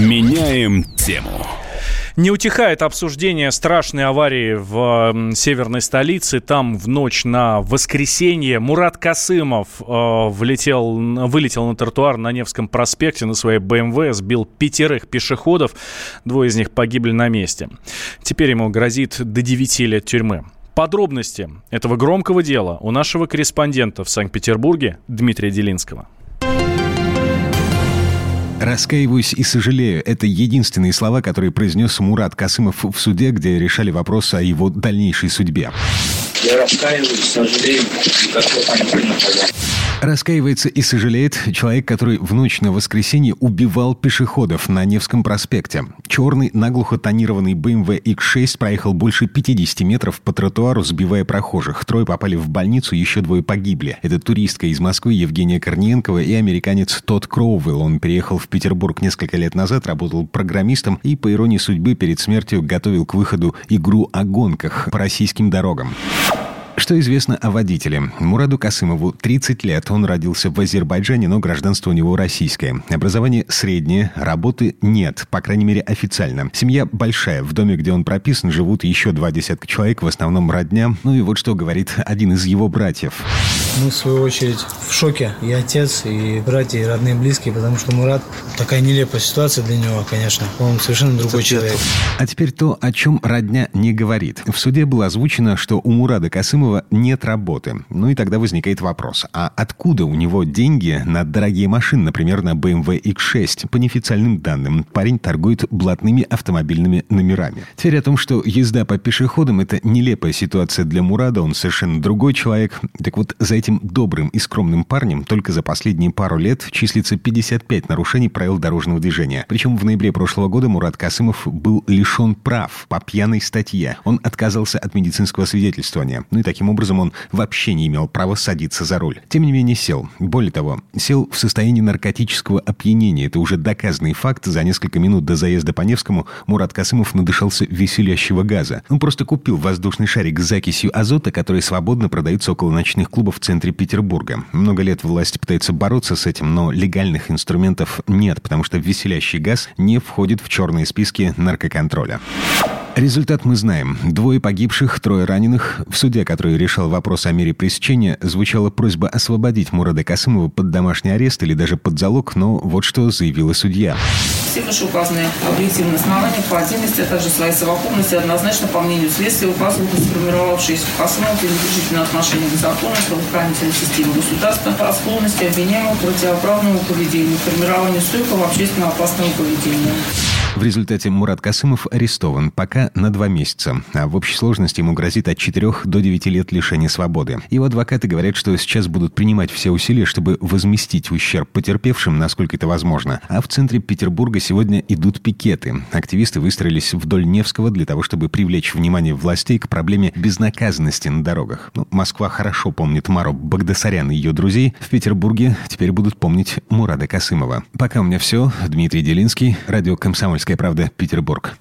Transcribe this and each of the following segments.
Меняем тему. Не утихает обсуждение страшной аварии в северной столице. Там в ночь на воскресенье Мурат Касымов э, влетел, вылетел на тротуар на Невском проспекте на своей БМВ, сбил пятерых пешеходов. Двое из них погибли на месте. Теперь ему грозит до 9 лет тюрьмы. Подробности этого громкого дела у нашего корреспондента в Санкт-Петербурге Дмитрия Делинского. Раскаиваюсь и сожалею. Это единственные слова, которые произнес Мурат Касымов в суде, где решали вопрос о его дальнейшей судьбе. Я раскаиваюсь, сожалею, Раскаивается и сожалеет человек, который в ночь на воскресенье убивал пешеходов на Невском проспекте. Черный, наглухо тонированный BMW X6 проехал больше 50 метров по тротуару, сбивая прохожих. Трое попали в больницу, еще двое погибли. Это туристка из Москвы Евгения Корниенкова и американец Тодд Кроуэлл. Он переехал в Петербург несколько лет назад, работал программистом и, по иронии судьбы, перед смертью готовил к выходу игру о гонках по российским дорогам. Что известно о водителе? Мураду Касымову 30 лет. Он родился в Азербайджане, но гражданство у него российское. Образование среднее, работы нет, по крайней мере официально. Семья большая. В доме, где он прописан, живут еще два десятка человек, в основном родня. Ну и вот что говорит один из его братьев. Мы, в свою очередь, в шоке. И отец, и братья, и родные, и близкие, потому что Мурат такая нелепая ситуация для него, конечно. Он совершенно другой человек. А теперь то, о чем родня не говорит. В суде было озвучено, что у Мурада Касымова Ефремова нет работы. Ну и тогда возникает вопрос, а откуда у него деньги на дорогие машины, например, на BMW X6? По неофициальным данным, парень торгует блатными автомобильными номерами. Теперь о том, что езда по пешеходам – это нелепая ситуация для Мурада, он совершенно другой человек. Так вот, за этим добрым и скромным парнем только за последние пару лет числится 55 нарушений правил дорожного движения. Причем в ноябре прошлого года Мурат Касымов был лишен прав по пьяной статье. Он отказался от медицинского свидетельствования. Ну и таким образом он вообще не имел права садиться за руль. Тем не менее сел. Более того, сел в состоянии наркотического опьянения. Это уже доказанный факт. За несколько минут до заезда по Невскому Мурат Касымов надышался веселящего газа. Он просто купил воздушный шарик с закисью азота, который свободно продается около ночных клубов в центре Петербурга. Много лет власти пытаются бороться с этим, но легальных инструментов нет, потому что веселящий газ не входит в черные списки наркоконтроля. Результат мы знаем. Двое погибших, трое раненых. В суде, который решал вопрос о мере пресечения, звучала просьба освободить Мурада Касымова под домашний арест или даже под залог, но вот что заявила судья. Все вышеуказанные объективные основания по отдельности, а также своей совокупности однозначно, по мнению следствия, указывают на сформировавшиеся в Касымова пренебрежительное отношение к закону, правоохранительной системе государства, о склонности обвиняемого к противоправному поведению, формированию стойкого общественно опасного поведения. В результате Мурат Касымов арестован пока на два месяца, а в общей сложности ему грозит от 4 до 9 лет лишения свободы. Его адвокаты говорят, что сейчас будут принимать все усилия, чтобы возместить ущерб потерпевшим, насколько это возможно. А в центре Петербурга сегодня идут пикеты. Активисты выстроились вдоль Невского для того, чтобы привлечь внимание властей к проблеме безнаказанности на дорогах. Ну, Москва хорошо помнит Мару Багдасарян и ее друзей. В Петербурге теперь будут помнить Мурада Касымова. Пока у меня все. Дмитрий Делинский, радио «Комсомольская «Комсомольская правда», Петербург.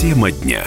Тема дня.